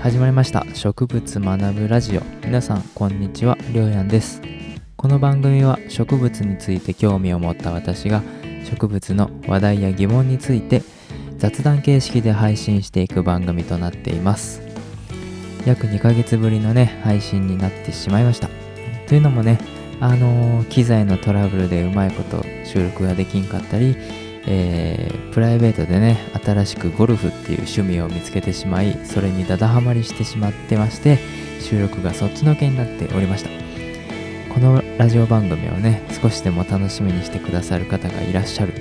始まりました。植物学ぶラジオ。皆さんこんにちは。りょうやんです。この番組は植物について興味を持った私が植物の話題や疑問について雑談形式で配信していく番組となっています。約2ヶ月ぶりのね配信になってしまいました。というのもねあのー、機材のトラブルでうまいこと収録ができんかったりえー、プライベートでね新しくゴルフっていう趣味を見つけてしまいそれにだだはまりしてしまってまして収録がそっちのけになっておりました。このラジオ番組をね少しでも楽しみにしてくださる方がいらっしゃる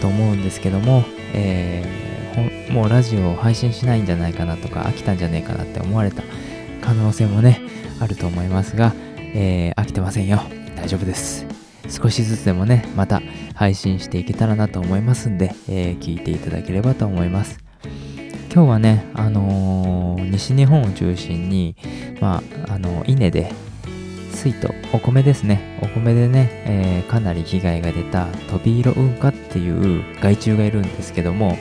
と思うんですけども、えー、もうラジオを配信しないんじゃないかなとか飽きたんじゃねえかなって思われた可能性もねあると思いますが、えー、飽きてませんよ。大丈夫です。少しずつでもねまた配信していけたらなと思いますんで、えー、聞いていただければと思います。今日はねあのー、西日本を中心にまああの稲で水とお米ですね。お米でね、えー、かなり被害が出たトビイロウンカっていう害虫がいるんですけども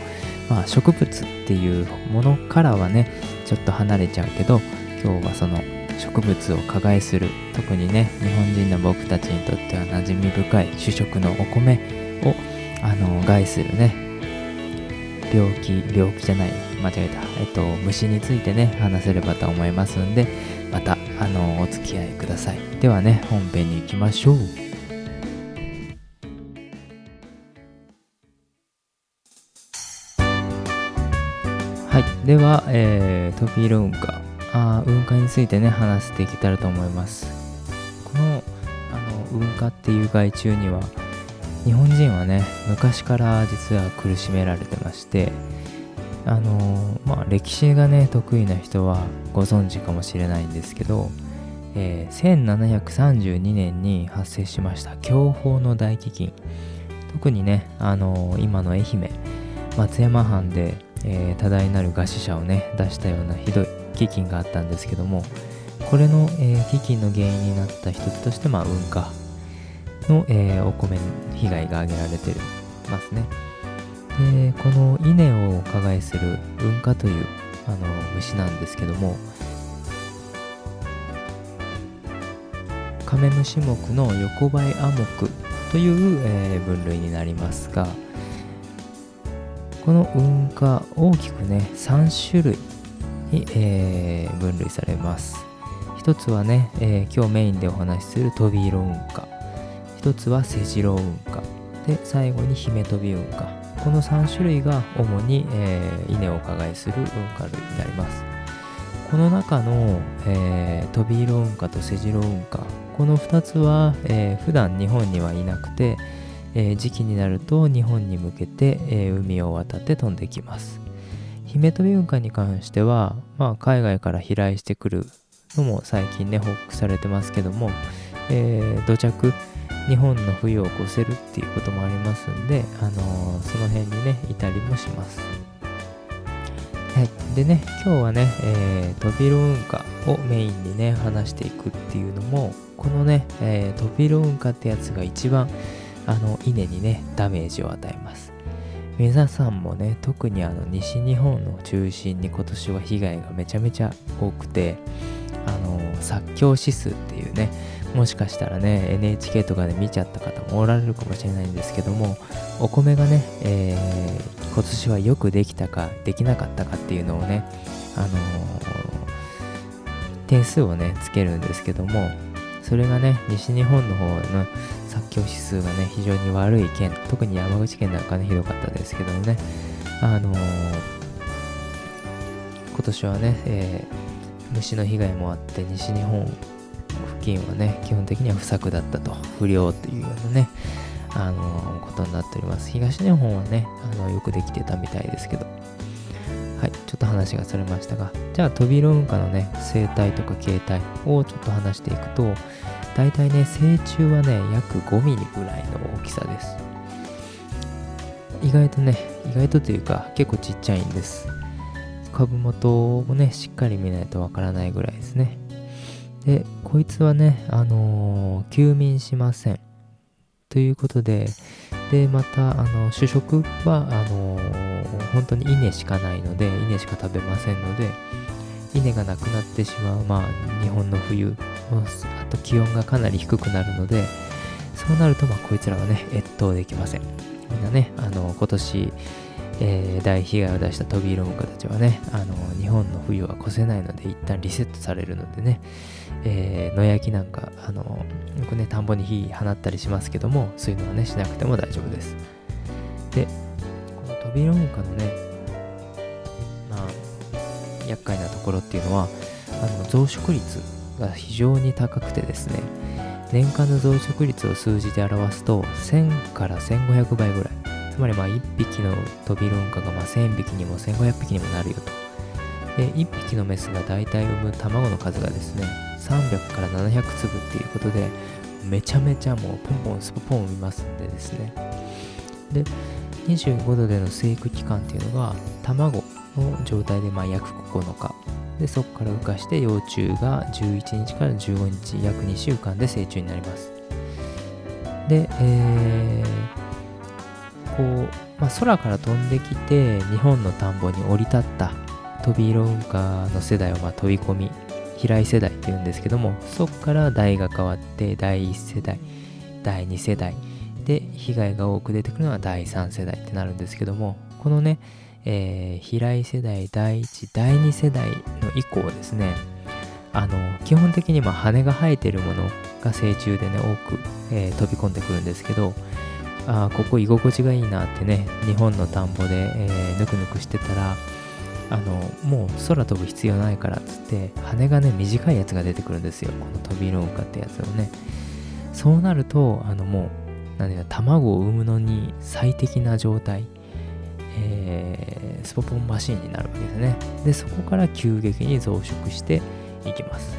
まあ植物っていうものからはねちょっと離れちゃうけど今日はその植物を加害する。特にね日本人の僕たちにとっては馴染み深い主食のお米をあの害するね病気病気じゃない間違えたえっと虫についてね話せればと思いますんでまたあのお付き合いください。ではね本編に行きましょう。はい。では、えー、トビロウンカあ雲海についてね話していけたらと思います。このあの雲海っていう害虫には日本人はね昔から実は苦しめられてましてあのまあ歴史がね得意な人はご存知かもしれないんですけど、えー、1732年に発生しました享保の大飢饉。特にねあの今の愛媛松山藩で、えー、多大なる餓死者をね出したようなひどい飢饉があったんですけどもこれの、えー、飢饉の原因になった一つとして、まあ、運火の、えー、お米被害が挙げられてますね。でこの稲を加害する運火というあの虫なんですけどもカメムシ目の横ばいアモクという、えー、分類になりますがこの運火大きくね3種類に、えー、分類されます。一つはね、えー、今日メインでお話しするトビイロウンカ一つはセジロウンカで最後にヒメトビウンカこの3種類が主に、えー、稲を加害するウンカ類になります。この中の、えー、トビイロウンカとセジロウンカこの2つは、えー、普段日本にはいなくて、えー、時期になると日本に向けて、えー、海を渡って飛んできます。姫飛び文化に関しては、まあ、海外から飛来してくるのも最近ね報告されてますけども、えー、土着日本の冬を越せるっていうこともありますんで、あのー、その辺にねいたりもします。はい、でね今日はね、えー、トビロ運河をメインにね話していくっていうのもこのね、えー、トビロ運河ってやつが一番あの稲にねダメージを与えます。皆さんもね特にあの西日本の中心に今年は被害がめちゃめちゃ多くてあの作況指数っていうねもしかしたらね NHK とかで見ちゃった方もおられるかもしれないんですけどもお米がね、えー、今年はよくできたかできなかったかっていうのをねあのー、点数をねつけるんですけどもそれがね西日本の方の作業指数がね、非常に悪い県、特に山口県なんかね、ひどかったですけどもね、あのー、今年はね、えー、虫の被害もあって、西日本付近はね、基本的には不作だったと、不良というようなね、あのー、ことになっております。東日本はね、あのよくできてたみたいですけど、はい、ちょっと話がそれましたが、じゃあ、トビロウンカのね、生態とか形態をちょっと話していくと、大体ね、成虫はね、約5ミリぐらいの大きさです。意外とね、意外とというか、結構ちっちゃいんです。株元もね、しっかり見ないとわからないぐらいですね。で、こいつはね、あのー、休眠しません。ということで、で、また、あの、主食は、あのー、本当に稲しかないので、稲しか食べませんので、稲がなくなってしまう、まあ、日本の冬あと気温がかなり低くなるのでそうなるとまあこいつらはね越冬できませんみんなねあの今年えー、大被害を出したトビイロムカたちはね、あの日本の冬は越せないので一旦リセットされるのでね、えー、野焼きなんか、あのよくね、田んぼに火放ったりしますけども、そういうのはね、しなくても大丈夫です。で、このトビイロムカのね、厄介なところっていうのは、あの増殖率が非常に高くてですね、年間の増殖率を数字で表すと、1000から1500倍ぐらい。つまりまあ1匹のトビロンカがま1000匹にも1500匹にもなるよと。で、1匹のメスが大体産む卵の数がですね、300から700粒っていうことで、めちゃめちゃもうポンポンスポポン産みますんでですね。で、25度での生育期間っていうのが、卵の状態でまあ約9日。で、そこから浮かして幼虫が11日から15日、約2週間で成虫になります。で、えー、こう、まあ、空から飛んできて日本の田んぼに降り立った飛び色運河の世代をま飛び込み飛来世代っていうんですけどもそこから代が変わって第1世代第2世代で被害が多く出てくるのは第3世代ってなるんですけどもこのね、えー、飛来世代第1第2世代の以降ですね。あの基本的にま羽が生えてるものが成虫でね多く、えー、飛び込んでくるんですけどあここ居心地がいいなってね日本の田んぼで、えー、ぬくぬくしてたらあのもう空飛ぶ必要ないからっつって羽がね短いやつが出てくるんですよ。この飛びロンカってやつをね。そうなるとあのもう何だ卵を産むのに最適な状態。えー、スポポンマシンになるわけですね。でそこから急激に増殖していきます。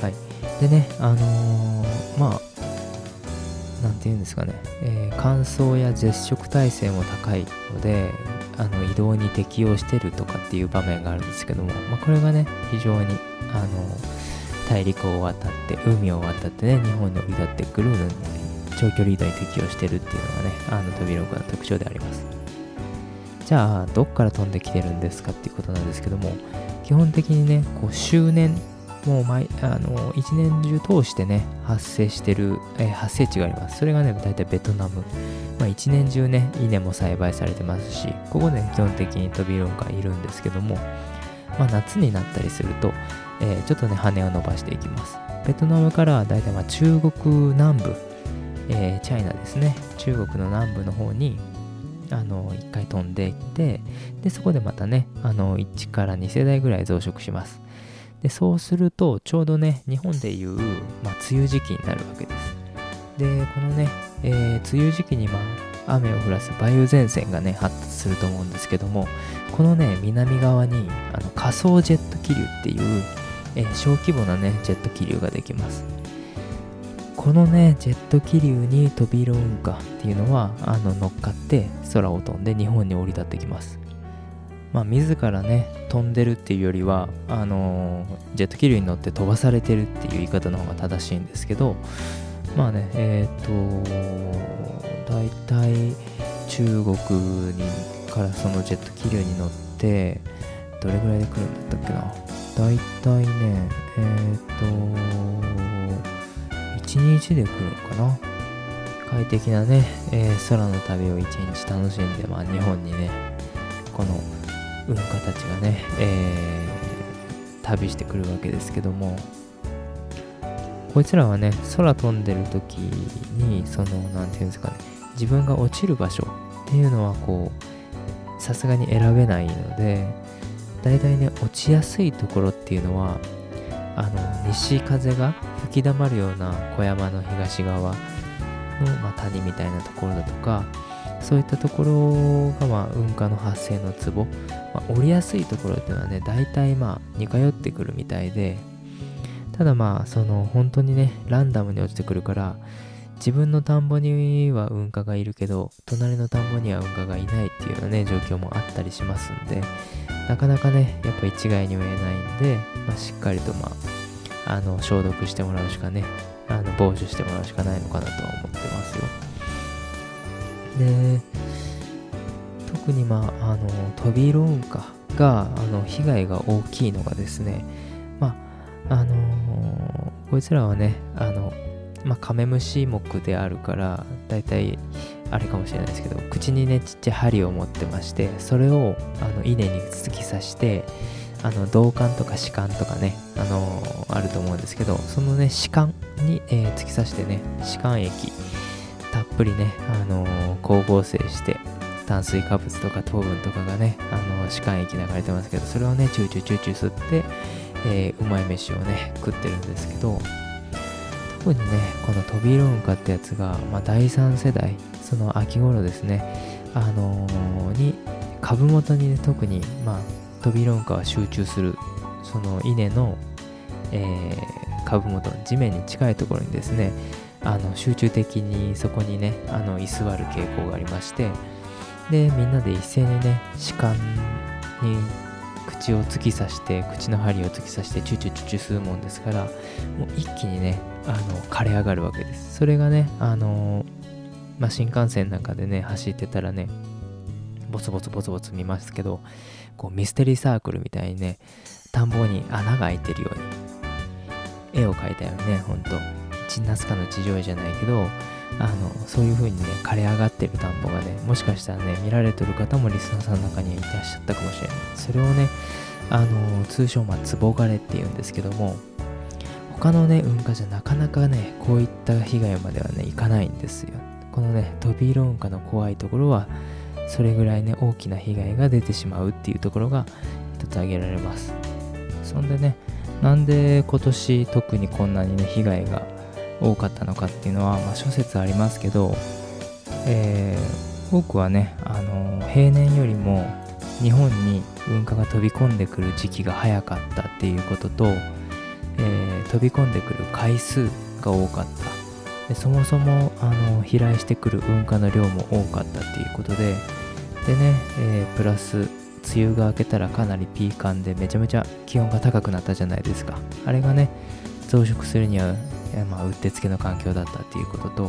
はい。でねあのー、まあ何て言うんですかね、えー、乾燥や絶食耐性も高いのであの移動に適応してるとかっていう場面があるんですけども、まあ、これがね非常にあの大陸を渡って海を渡ってね日本に降り立ってくるのに長距離移動に適応してるっていうのがねあのトビロコの特徴であります。じゃあどっから飛んできてるんですかっていうことなんですけども基本的にねこう周年もう毎あの一年中通してね発生してる、え、発生地があります。それがね大体ベトナム、まあ、一年中ね稲も栽培されてますしここで、ね、基本的にトビロンがいるんですけども、まあ、夏になったりすると、えー、ちょっとね羽を伸ばしていきます。ベトナムから大体まあ中国南部、えー、チャイナですね。中国の南部の方にあの1回飛んでいってでそこでまたねあの1から2世代ぐらい増殖します。でそうするとちょうどね日本でいう、まあ、梅雨時期になるわけです。でこのね、えー、梅雨時期にまあ雨を降らす梅雨前線がね発達すると思うんですけどもこのね南側にあの仮想ジェット気流っていう、えー、小規模なねジェット気流ができます。このねジェット気流に飛び色運河っていうのはあの乗っかって空を飛んで日本に降り立ってきます。まあ、自らね飛んでるっていうよりはあの、ジェット気流に乗って飛ばされてるっていう言い方の方が正しいんですけどまあねえっ、ー、と大体中国にからそのジェット気流に乗ってどれぐらいで来るんだったっけな。大体ねえっ、ー、と日で来るのかな？快適なね、えー、空の旅を一日楽しんで、まあ、日本にねこの運家たちがね、えー、旅してくるわけですけども。こいつらはね空飛んでる時にその何て言うんですかね自分が落ちる場所っていうのはこうさすがに選べないのでだいたいね落ちやすいところっていうのはあの西風が吹き溜まるような小山の東側の、まあ、谷みたいなところだとかそういったところが、まあ、運河の発生のツボ、まあ、降りやすいところっていうのはね、大体まあ、似通ってくるみたいで、ただまあ、その、本当にね、ランダムに落ちてくるから、自分の田んぼには運河がいるけど、隣の田んぼには運河がいないっていうようなね、状況もあったりしますんで、なかなかね、やっぱ一概には言えないんで、まあ、しっかりとまあ、あの、消毒してもらうしかね、あの、防除してもらうしかないのかなとは思ってますよ。で特にまああの飛びローンかがあの被害が大きいのがですねまああの、こいつらはねあのまあ、カメムシ目であるからだいたいあれかもしれないですけど口にねちっちゃい針を持ってましてそれをあの稲に突き刺してあの銅管とか歯管とかね、あのー、あると思うんですけどそのね歯管に、えー、突き刺してね歯間液たっぷりね、あのー、光合成して炭水化物とか糖分とかがね、あの師管液流れてますけどそれをねチューチューチューチュー吸って、えうまい飯をね食ってるんですけど特にねこのトビロウンカってやつが、まあ、第3世代その秋頃ですねあのー、に株元にね特にまあトビロンカは集中するその稲の、えー、株元地面に近いところにですねあの集中的にそこにねあの居座る傾向がありましてでみんなで一斉にね歯間に口を突き刺して口の針を突き刺してチュチュチュチュ吸うもんですからもう一気にねあの枯れ上がるわけです。それがねあのまあ、新幹線なんかでね走ってたらねボツボツボツボツ見ますけどこうミステリーサークルみたいにね田んぼに穴が開いてるように絵を描いたよねほんと。チンナスカの地上絵じゃないけどあのそういう風にね枯れ上がってる田んぼがねもしかしたらね見られてる方もリスナーさんの中にいらっしゃったかもしれない。それをねあの通称まあつぼ枯れっていうんですけども他のね運河じゃなかなかねこういった被害まではねいかないんですよこのね飛び色運河の怖いところはそれぐらいね大きな被害が出てしまうっていうところが一つ挙げられます。そんでねなんで今年特にこんなにね被害が多かったのかっていうのは、まあ、諸説ありますけど、えー、多くはね、あの平年よりも日本に噴火が飛び込んでくる時期が早かったっていうことと、えー、飛び込んでくる回数が多かった。でそもそもあの飛来してくる噴火の量も多かったっていうことででね、えー、プラス梅雨が明けたらかなりピーカンでめちゃめちゃ気温が高くなったじゃないですか。あれがね増殖するにはまあ、うってつけの環境だったっていうことと、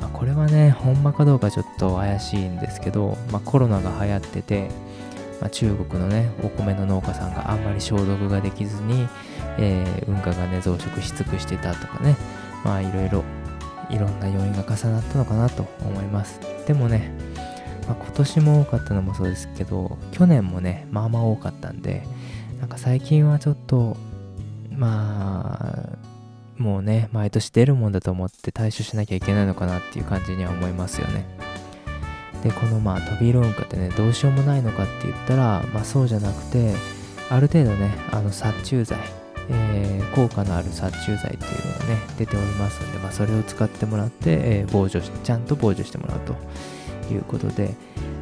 まあ、これはね、ほんまかどうかちょっと怪しいんですけど、まあ、コロナが流行ってて、まあ、中国のね、お米の農家さんがあんまり消毒ができずに、えー、運河がね、増殖し尽くしてたとかね、まあいろいろ、いろんな要因が重なったのかなと思います。でもね、まあ、今年も多かったのもそうですけど、去年もね、まあまあ多かったんで、なんか最近はちょっと、まあ、もうね、毎年出るもんだと思って対処しなきゃいけないのかなっていう感じには思いますよね。で、このまあ飛び色運河ってね、どうしようもないのかって言ったら、まあそうじゃなくて、ある程度ね、あの殺虫剤、えー、効果のある殺虫剤っていうのがね、出ておりますんで、まあそれを使ってもらって、えー、防除し、ちゃんと防除してもらうということで、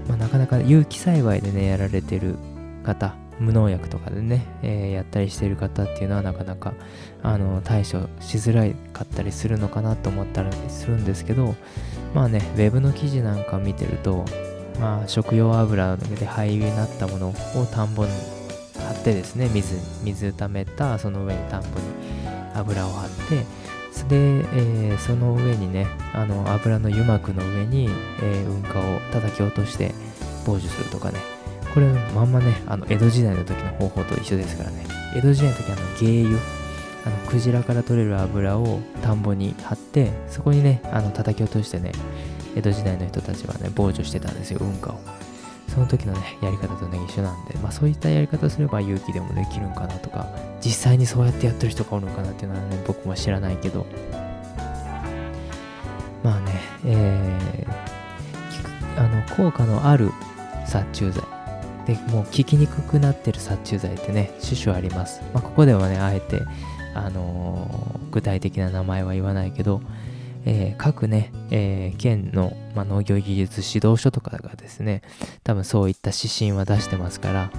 まあなかなか有機栽培でね、やられてる方、無農薬とかでね、えー、やったりしてる方っていうのはなかなかあの対処しづらかったりするのかなと思ったりするんですけどまあねウェブの記事なんか見てるとまあ食用油で廃油になったものを田んぼに貼ってですね水水溜めたその上に田んぼに油を張ってで、えー、その上にねあの油の油膜の上に、えー、運河を叩き落として防除するとかねこれまんまね、あの江戸時代の時の方法と一緒ですからね。江戸時代の時あの芸油、あのクジラから取れる油を田んぼに張って、そこにね、あの叩き落としてね、江戸時代の人たちはね、防除してたんですよ、運河を。その時のね、やり方とね、一緒なんで、まあそういったやり方すれば勇気でもできるんかなとか、実際にそうやってやってる人がおるのかなっていうのはね、僕も知らないけど、まあね、えー、あの、効果のある殺虫剤、でもう効きにくくなってる殺虫剤ってね種々あります、まあ、ここではねあえて、あのー、具体的な名前は言わないけど、えー、各ね、えー、県の、まあ、農業技術指導書とかがですね多分そういった指針は出してますから、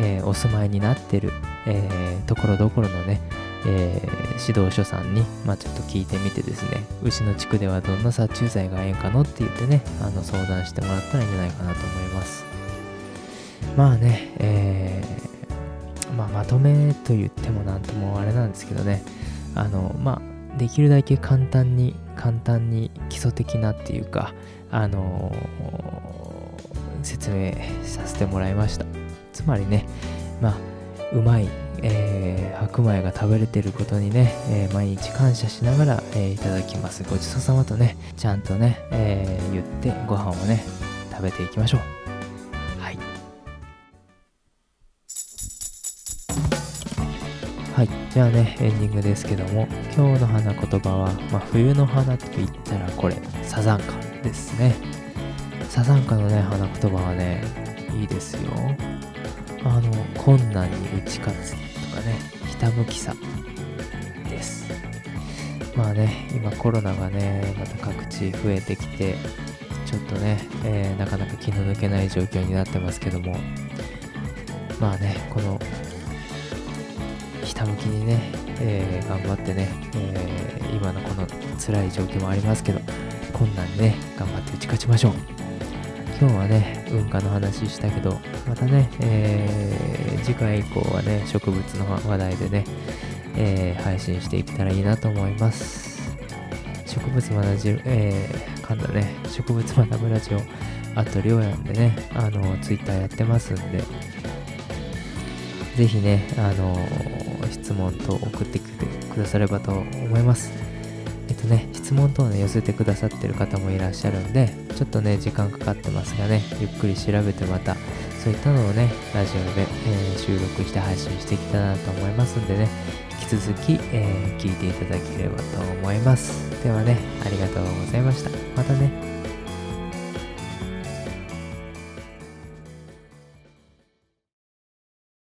えお住まいになってる、えところどころのねえー、指導書さんに、まあ、ちょっと聞いてみてですね、うちの地区ではどんな殺虫剤がええんかのって言ってね、あの相談してもらったらいいんじゃないかなと思います。まあね、えー、まあ、まとめと言ってもなんともあれなんですけどね、あの、まあ、できるだけ簡単に、簡単に基礎的なっていうか、あのー、説明させてもらいました。つまりねまあうまい、えー、白米が食べれてることにね、えー、毎日感謝しながら、え、いただきますごちそうさまとねちゃんとね、え言ってご飯をね食べていきましょうはい。じゃあねエンディングですけども今日の花言葉は、まあ、冬の花と言ったらこれサザンカですね。サザンカのね花言葉はねいいですよ。あの困難に打ち勝つとかねひたむきさです。まあね今コロナがねまた各地増えてきてちょっとね、えー、なかなか気の抜けない状況になってますけども。まあねこのひたむきにね、えー、頑張ってね、えー、今のこの辛い状況もありますけど困難にね頑張って打ち勝ちましょう。今日はね、文化の話したけど、またね、えー、次回以降はね、植物の話題でね、え、配信していけたらいいなと思います。植物学じ、えー、噛んだね、植物学ぶラジオ、あと、りょうやんでね、あの、ツイッターやってますんで、ぜひね、あの、質問と送ってきてくださればと思います。えっとね、質問等ね、寄せてくださってる方もいらっしゃるんで、ちょっとね、時間かかってますがね、ゆっくり調べてまた、そういったのをね、ラジオで、えー、収録して配信していきたいなと思いますんでね、引き続き、えー、聞いていただければと思います。ではね、ありがとうございました。またね。